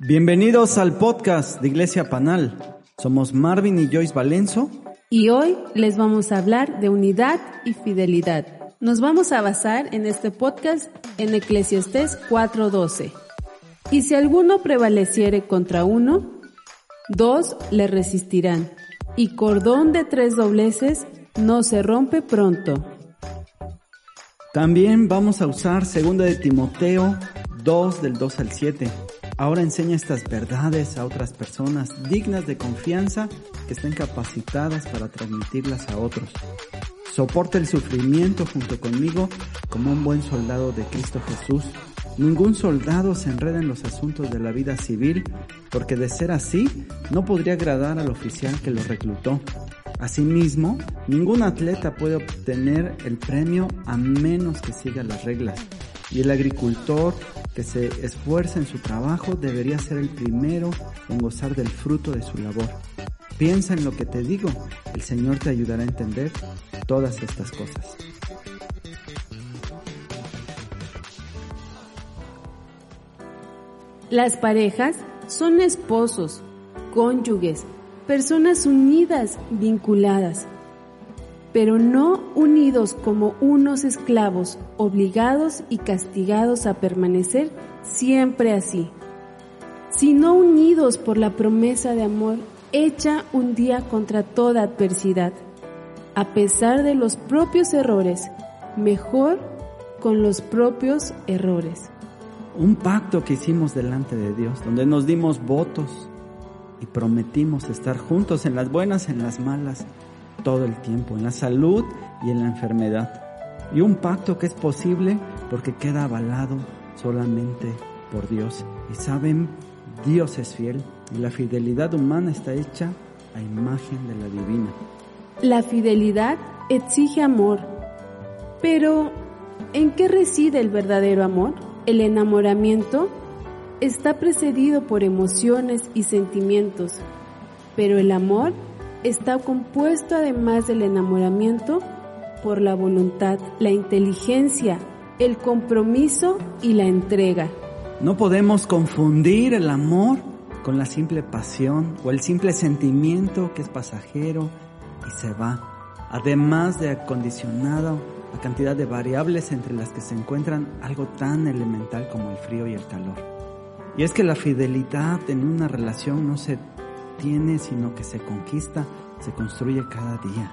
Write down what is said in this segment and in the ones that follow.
Bienvenidos al podcast de Iglesia Panal. Somos Marvin y Joyce Valenzo. Y hoy les vamos a hablar de unidad y fidelidad. Nos vamos a basar en este podcast en Eclesiastés 4:12. Y si alguno prevaleciere contra uno, dos le resistirán. Y cordón de tres dobleces no se rompe pronto. También vamos a usar 2 de Timoteo 2 del 2 al 7 Ahora enseña estas verdades a otras personas dignas de confianza que estén capacitadas para transmitirlas a otros. Soporta el sufrimiento junto conmigo como un buen soldado de Cristo Jesús. Ningún soldado se enreda en los asuntos de la vida civil porque de ser así no podría agradar al oficial que lo reclutó. Asimismo, ningún atleta puede obtener el premio a menos que siga las reglas. Y el agricultor que se esfuerza en su trabajo debería ser el primero en gozar del fruto de su labor. Piensa en lo que te digo, el Señor te ayudará a entender todas estas cosas. Las parejas son esposos, cónyuges, personas unidas, vinculadas pero no unidos como unos esclavos, obligados y castigados a permanecer siempre así, sino unidos por la promesa de amor hecha un día contra toda adversidad, a pesar de los propios errores, mejor con los propios errores. Un pacto que hicimos delante de Dios, donde nos dimos votos y prometimos estar juntos en las buenas, en las malas, todo el tiempo, en la salud y en la enfermedad. Y un pacto que es posible porque queda avalado solamente por Dios. Y saben, Dios es fiel y la fidelidad humana está hecha a imagen de la divina. La fidelidad exige amor, pero ¿en qué reside el verdadero amor? El enamoramiento está precedido por emociones y sentimientos, pero el amor está compuesto además del enamoramiento por la voluntad, la inteligencia, el compromiso y la entrega. No podemos confundir el amor con la simple pasión o el simple sentimiento que es pasajero y se va, además de acondicionado a cantidad de variables entre las que se encuentran algo tan elemental como el frío y el calor. Y es que la fidelidad en una relación no se tiene, sino que se conquista, se construye cada día.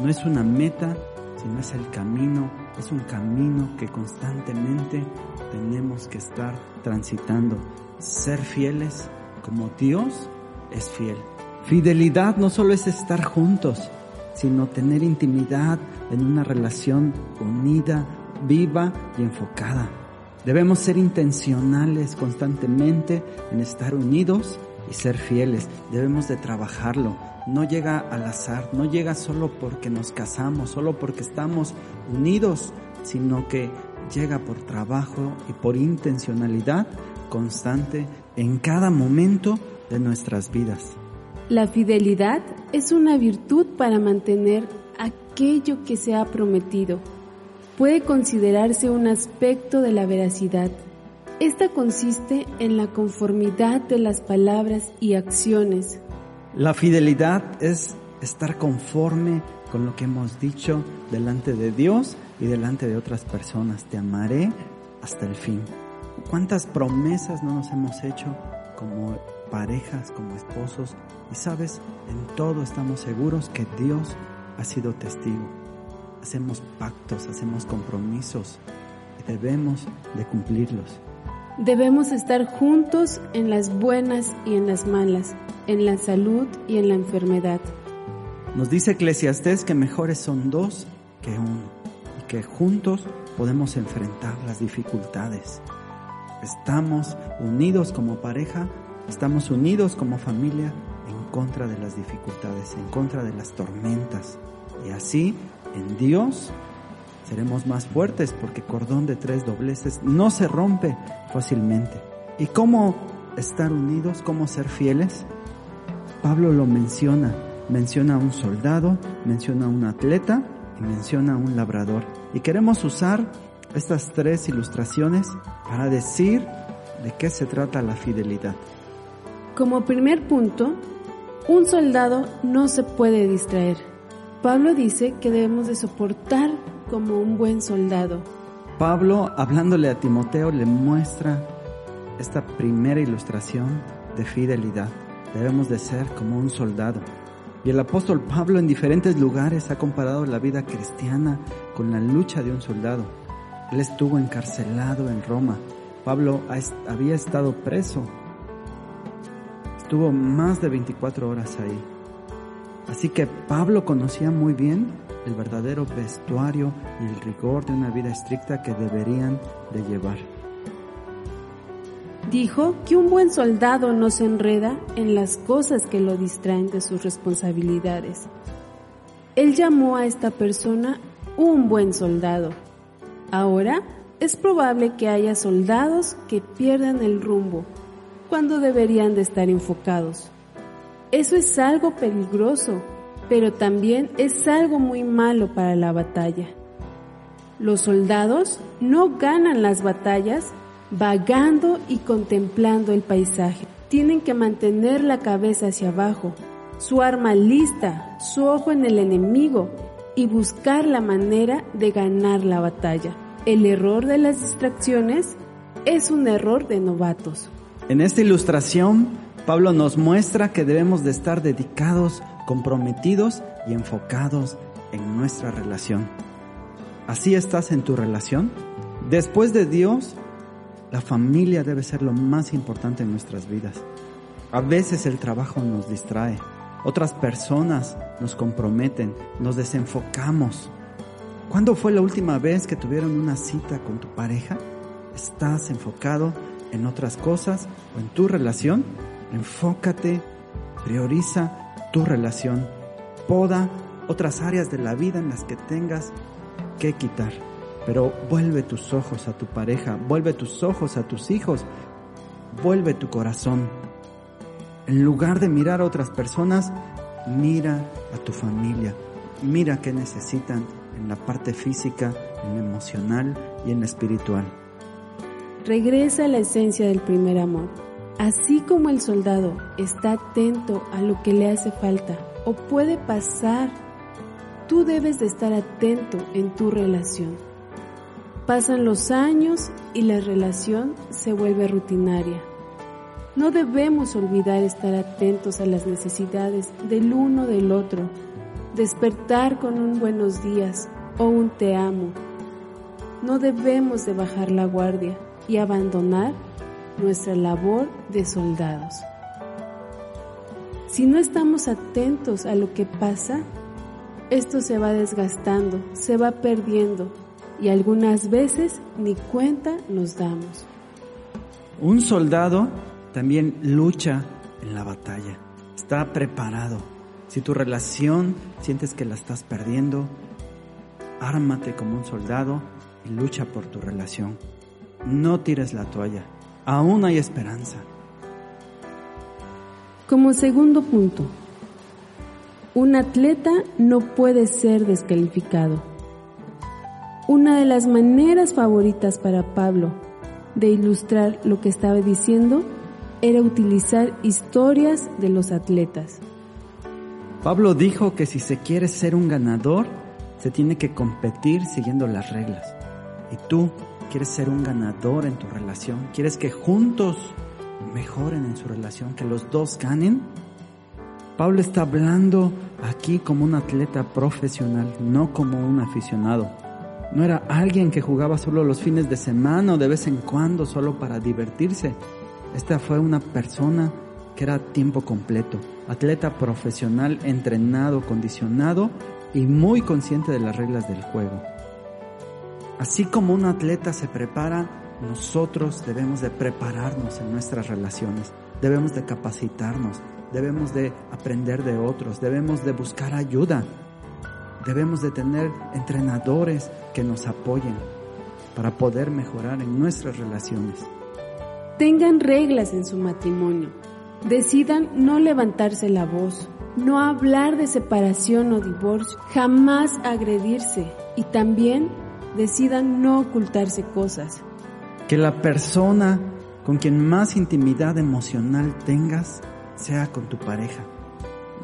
No es una meta, sino es el camino, es un camino que constantemente tenemos que estar transitando. Ser fieles como Dios es fiel. Fidelidad no solo es estar juntos, sino tener intimidad en una relación unida, viva y enfocada. Debemos ser intencionales constantemente en estar unidos y ser fieles. Debemos de trabajarlo. No llega al azar, no llega solo porque nos casamos, solo porque estamos unidos, sino que llega por trabajo y por intencionalidad constante en cada momento de nuestras vidas. La fidelidad es una virtud para mantener aquello que se ha prometido. Puede considerarse un aspecto de la veracidad esta consiste en la conformidad de las palabras y acciones. La fidelidad es estar conforme con lo que hemos dicho delante de Dios y delante de otras personas. Te amaré hasta el fin. ¿Cuántas promesas no nos hemos hecho como parejas, como esposos? Y sabes, en todo estamos seguros que Dios ha sido testigo. Hacemos pactos, hacemos compromisos y debemos de cumplirlos. Debemos estar juntos en las buenas y en las malas, en la salud y en la enfermedad. Nos dice Eclesiastés que mejores son dos que uno y que juntos podemos enfrentar las dificultades. Estamos unidos como pareja, estamos unidos como familia en contra de las dificultades, en contra de las tormentas. Y así, en Dios, seremos más fuertes porque cordón de tres dobleces no se rompe fácilmente. ¿Y cómo estar unidos? ¿Cómo ser fieles? Pablo lo menciona. Menciona a un soldado, menciona a un atleta y menciona a un labrador. Y queremos usar estas tres ilustraciones para decir de qué se trata la fidelidad. Como primer punto, un soldado no se puede distraer. Pablo dice que debemos de soportar como un buen soldado. Pablo, hablándole a Timoteo, le muestra esta primera ilustración de fidelidad. Debemos de ser como un soldado. Y el apóstol Pablo en diferentes lugares ha comparado la vida cristiana con la lucha de un soldado. Él estuvo encarcelado en Roma. Pablo había estado preso. Estuvo más de 24 horas ahí. Así que Pablo conocía muy bien el verdadero vestuario y el rigor de una vida estricta que deberían de llevar. Dijo que un buen soldado no se enreda en las cosas que lo distraen de sus responsabilidades. Él llamó a esta persona un buen soldado. Ahora es probable que haya soldados que pierdan el rumbo cuando deberían de estar enfocados. Eso es algo peligroso, pero también es algo muy malo para la batalla. Los soldados no ganan las batallas vagando y contemplando el paisaje. Tienen que mantener la cabeza hacia abajo, su arma lista, su ojo en el enemigo y buscar la manera de ganar la batalla. El error de las distracciones es un error de novatos. En esta ilustración, Pablo nos muestra que debemos de estar dedicados, comprometidos y enfocados en nuestra relación. ¿Así estás en tu relación? Después de Dios, la familia debe ser lo más importante en nuestras vidas. A veces el trabajo nos distrae, otras personas nos comprometen, nos desenfocamos. ¿Cuándo fue la última vez que tuvieron una cita con tu pareja? ¿Estás enfocado en otras cosas o en tu relación? Enfócate, prioriza tu relación, poda otras áreas de la vida en las que tengas que quitar. Pero vuelve tus ojos a tu pareja, vuelve tus ojos a tus hijos, vuelve tu corazón. En lugar de mirar a otras personas, mira a tu familia, mira qué necesitan en la parte física, en la emocional y en la espiritual. Regresa a la esencia del primer amor. Así como el soldado está atento a lo que le hace falta o puede pasar, tú debes de estar atento en tu relación. Pasan los años y la relación se vuelve rutinaria. No debemos olvidar estar atentos a las necesidades del uno del otro, despertar con un buenos días o un te amo. No debemos de bajar la guardia y abandonar nuestra labor de soldados. Si no estamos atentos a lo que pasa, esto se va desgastando, se va perdiendo y algunas veces ni cuenta nos damos. Un soldado también lucha en la batalla, está preparado. Si tu relación sientes que la estás perdiendo, ármate como un soldado y lucha por tu relación. No tires la toalla, aún hay esperanza. Como segundo punto, un atleta no puede ser descalificado. Una de las maneras favoritas para Pablo de ilustrar lo que estaba diciendo era utilizar historias de los atletas. Pablo dijo que si se quiere ser un ganador, se tiene que competir siguiendo las reglas. Y tú quieres ser un ganador en tu relación, quieres que juntos mejoren en su relación, que los dos ganen. Pablo está hablando aquí como un atleta profesional, no como un aficionado. No era alguien que jugaba solo los fines de semana o de vez en cuando solo para divertirse. Esta fue una persona que era tiempo completo, atleta profesional, entrenado, condicionado y muy consciente de las reglas del juego. Así como un atleta se prepara, nosotros debemos de prepararnos en nuestras relaciones, debemos de capacitarnos, debemos de aprender de otros, debemos de buscar ayuda. Debemos de tener entrenadores que nos apoyen para poder mejorar en nuestras relaciones. Tengan reglas en su matrimonio. Decidan no levantarse la voz, no hablar de separación o divorcio, jamás agredirse y también decidan no ocultarse cosas. Que la persona con quien más intimidad emocional tengas sea con tu pareja.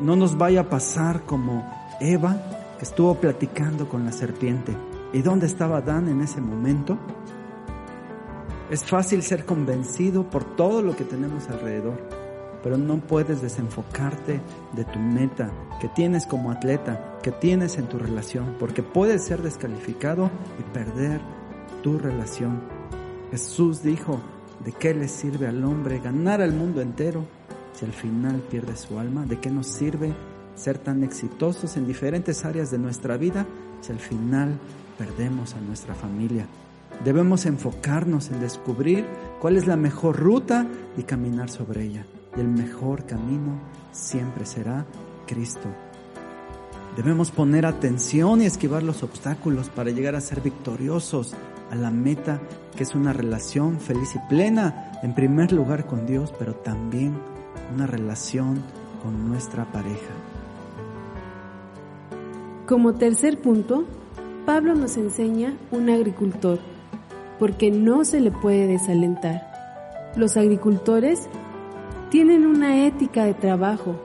No nos vaya a pasar como Eva, que estuvo platicando con la serpiente. ¿Y dónde estaba Adán en ese momento? Es fácil ser convencido por todo lo que tenemos alrededor, pero no puedes desenfocarte de tu meta que tienes como atleta, que tienes en tu relación, porque puedes ser descalificado y perder tu relación. Jesús dijo, ¿de qué le sirve al hombre ganar al mundo entero si al final pierde su alma? ¿De qué nos sirve ser tan exitosos en diferentes áreas de nuestra vida si al final perdemos a nuestra familia? Debemos enfocarnos en descubrir cuál es la mejor ruta y caminar sobre ella. Y el mejor camino siempre será Cristo. Debemos poner atención y esquivar los obstáculos para llegar a ser victoriosos a la meta que es una relación feliz y plena, en primer lugar con Dios, pero también una relación con nuestra pareja. Como tercer punto, Pablo nos enseña un agricultor porque no se le puede desalentar. Los agricultores tienen una ética de trabajo.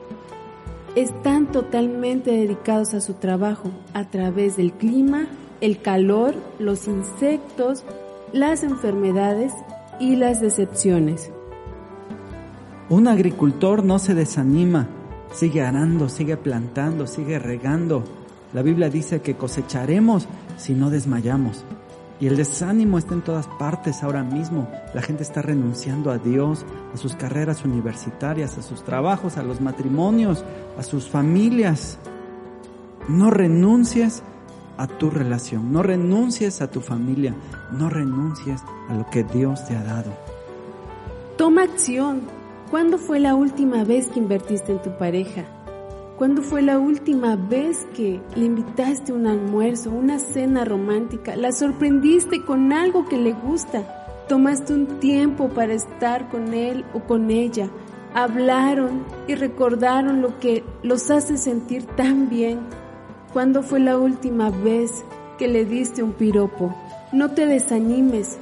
Están totalmente dedicados a su trabajo a través del clima, el calor, los insectos, las enfermedades y las decepciones. Un agricultor no se desanima, sigue arando, sigue plantando, sigue regando. La Biblia dice que cosecharemos si no desmayamos. Y el desánimo está en todas partes ahora mismo. La gente está renunciando a Dios, a sus carreras universitarias, a sus trabajos, a los matrimonios, a sus familias. No renuncies a tu relación, no renuncies a tu familia, no renuncies a lo que Dios te ha dado. Toma acción. ¿Cuándo fue la última vez que invertiste en tu pareja? ¿Cuándo fue la última vez que le invitaste un almuerzo, una cena romántica? ¿La sorprendiste con algo que le gusta? ¿Tomaste un tiempo para estar con él o con ella? Hablaron y recordaron lo que los hace sentir tan bien. ¿Cuándo fue la última vez que le diste un piropo? No te desanimes.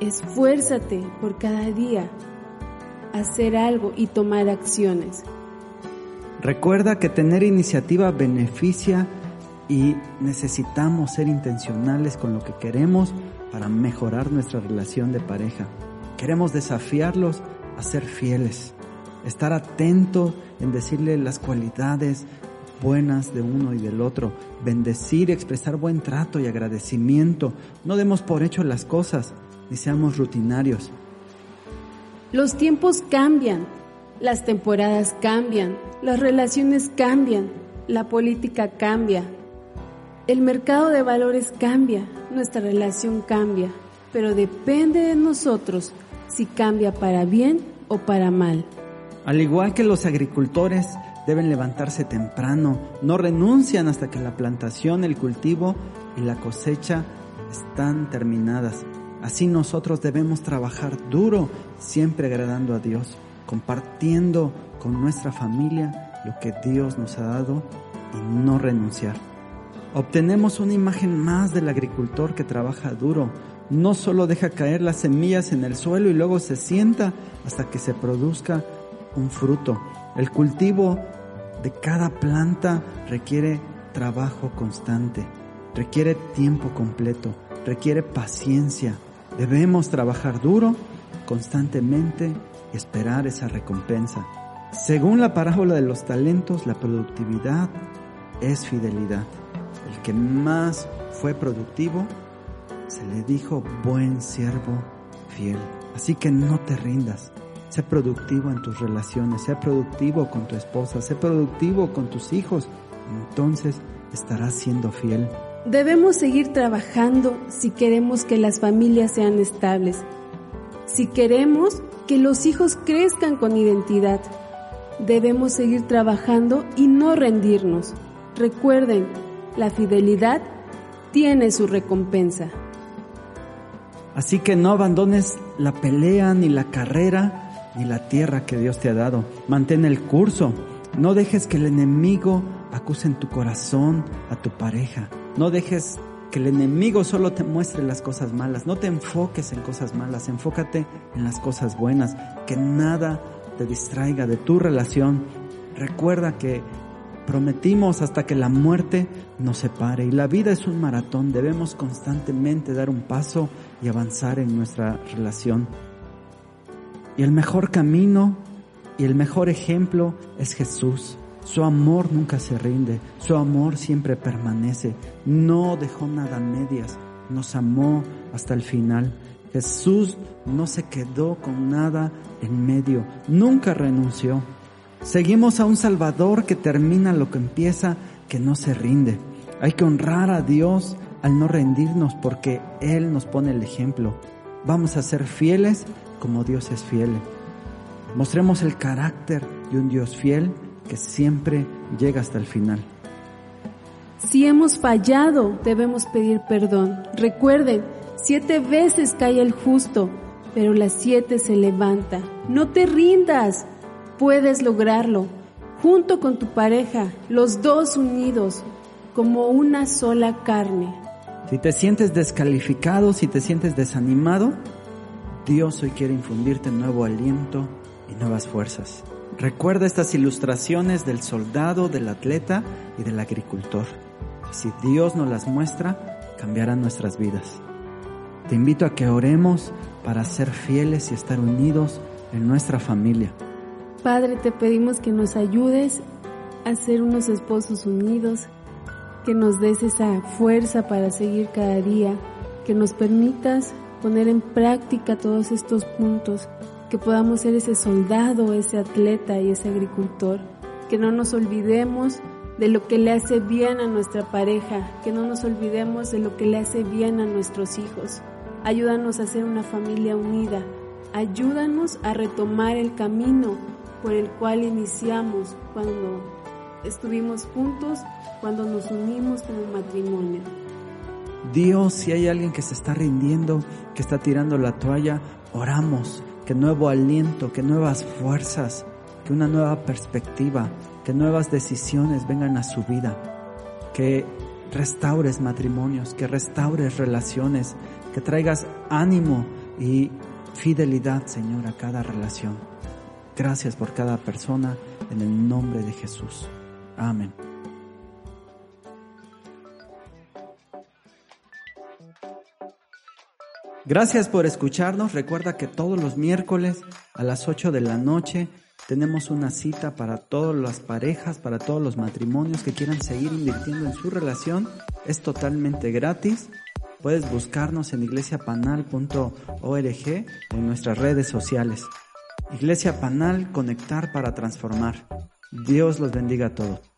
Esfuérzate por cada día hacer algo y tomar acciones. Recuerda que tener iniciativa beneficia y necesitamos ser intencionales con lo que queremos para mejorar nuestra relación de pareja. Queremos desafiarlos a ser fieles, estar atento en decirle las cualidades buenas de uno y del otro, bendecir, expresar buen trato y agradecimiento. No demos por hecho las cosas, ni seamos rutinarios. Los tiempos cambian, las temporadas cambian, las relaciones cambian, la política cambia, el mercado de valores cambia, nuestra relación cambia, pero depende de nosotros si cambia para bien o para mal. Al igual que los agricultores deben levantarse temprano, no renuncian hasta que la plantación, el cultivo y la cosecha están terminadas. Así nosotros debemos trabajar duro, siempre agradando a Dios compartiendo con nuestra familia lo que Dios nos ha dado y no renunciar. Obtenemos una imagen más del agricultor que trabaja duro, no solo deja caer las semillas en el suelo y luego se sienta hasta que se produzca un fruto. El cultivo de cada planta requiere trabajo constante, requiere tiempo completo, requiere paciencia. Debemos trabajar duro, constantemente esperar esa recompensa. Según la parábola de los talentos, la productividad es fidelidad. El que más fue productivo, se le dijo buen siervo fiel. Así que no te rindas. Sé productivo en tus relaciones, sé productivo con tu esposa, sé productivo con tus hijos. Entonces estarás siendo fiel. Debemos seguir trabajando si queremos que las familias sean estables. Si queremos que los hijos crezcan con identidad. Debemos seguir trabajando y no rendirnos. Recuerden, la fidelidad tiene su recompensa. Así que no abandones la pelea, ni la carrera, ni la tierra que Dios te ha dado. Mantén el curso. No dejes que el enemigo acuse en tu corazón a tu pareja. No dejes que el enemigo solo te muestre las cosas malas. No te enfoques en cosas malas, enfócate en las cosas buenas. Que nada te distraiga de tu relación. Recuerda que prometimos hasta que la muerte nos separe y la vida es un maratón. Debemos constantemente dar un paso y avanzar en nuestra relación. Y el mejor camino y el mejor ejemplo es Jesús. Su amor nunca se rinde, su amor siempre permanece, no dejó nada a medias, nos amó hasta el final. Jesús no se quedó con nada en medio, nunca renunció. Seguimos a un Salvador que termina lo que empieza, que no se rinde. Hay que honrar a Dios al no rendirnos porque Él nos pone el ejemplo. Vamos a ser fieles como Dios es fiel. Mostremos el carácter de un Dios fiel que siempre llega hasta el final. Si hemos fallado, debemos pedir perdón. Recuerden, siete veces cae el justo, pero las siete se levanta. No te rindas, puedes lograrlo. Junto con tu pareja, los dos unidos, como una sola carne. Si te sientes descalificado, si te sientes desanimado, Dios hoy quiere infundirte nuevo aliento y nuevas fuerzas. Recuerda estas ilustraciones del soldado, del atleta y del agricultor. Si Dios nos las muestra, cambiarán nuestras vidas. Te invito a que oremos para ser fieles y estar unidos en nuestra familia. Padre, te pedimos que nos ayudes a ser unos esposos unidos, que nos des esa fuerza para seguir cada día, que nos permitas poner en práctica todos estos puntos, que podamos ser ese soldado, ese atleta y ese agricultor, que no nos olvidemos de lo que le hace bien a nuestra pareja, que no nos olvidemos de lo que le hace bien a nuestros hijos. Ayúdanos a ser una familia unida, ayúdanos a retomar el camino por el cual iniciamos cuando estuvimos juntos, cuando nos unimos como matrimonio. Dios, si hay alguien que se está rindiendo, que está tirando la toalla, oramos que nuevo aliento, que nuevas fuerzas, que una nueva perspectiva, que nuevas decisiones vengan a su vida, que restaures matrimonios, que restaures relaciones, que traigas ánimo y fidelidad, Señor, a cada relación. Gracias por cada persona en el nombre de Jesús. Amén. Gracias por escucharnos. Recuerda que todos los miércoles a las 8 de la noche tenemos una cita para todas las parejas, para todos los matrimonios que quieran seguir invirtiendo en su relación. Es totalmente gratis. Puedes buscarnos en iglesiapanal.org en nuestras redes sociales. Iglesia Panal, conectar para transformar. Dios los bendiga a todos.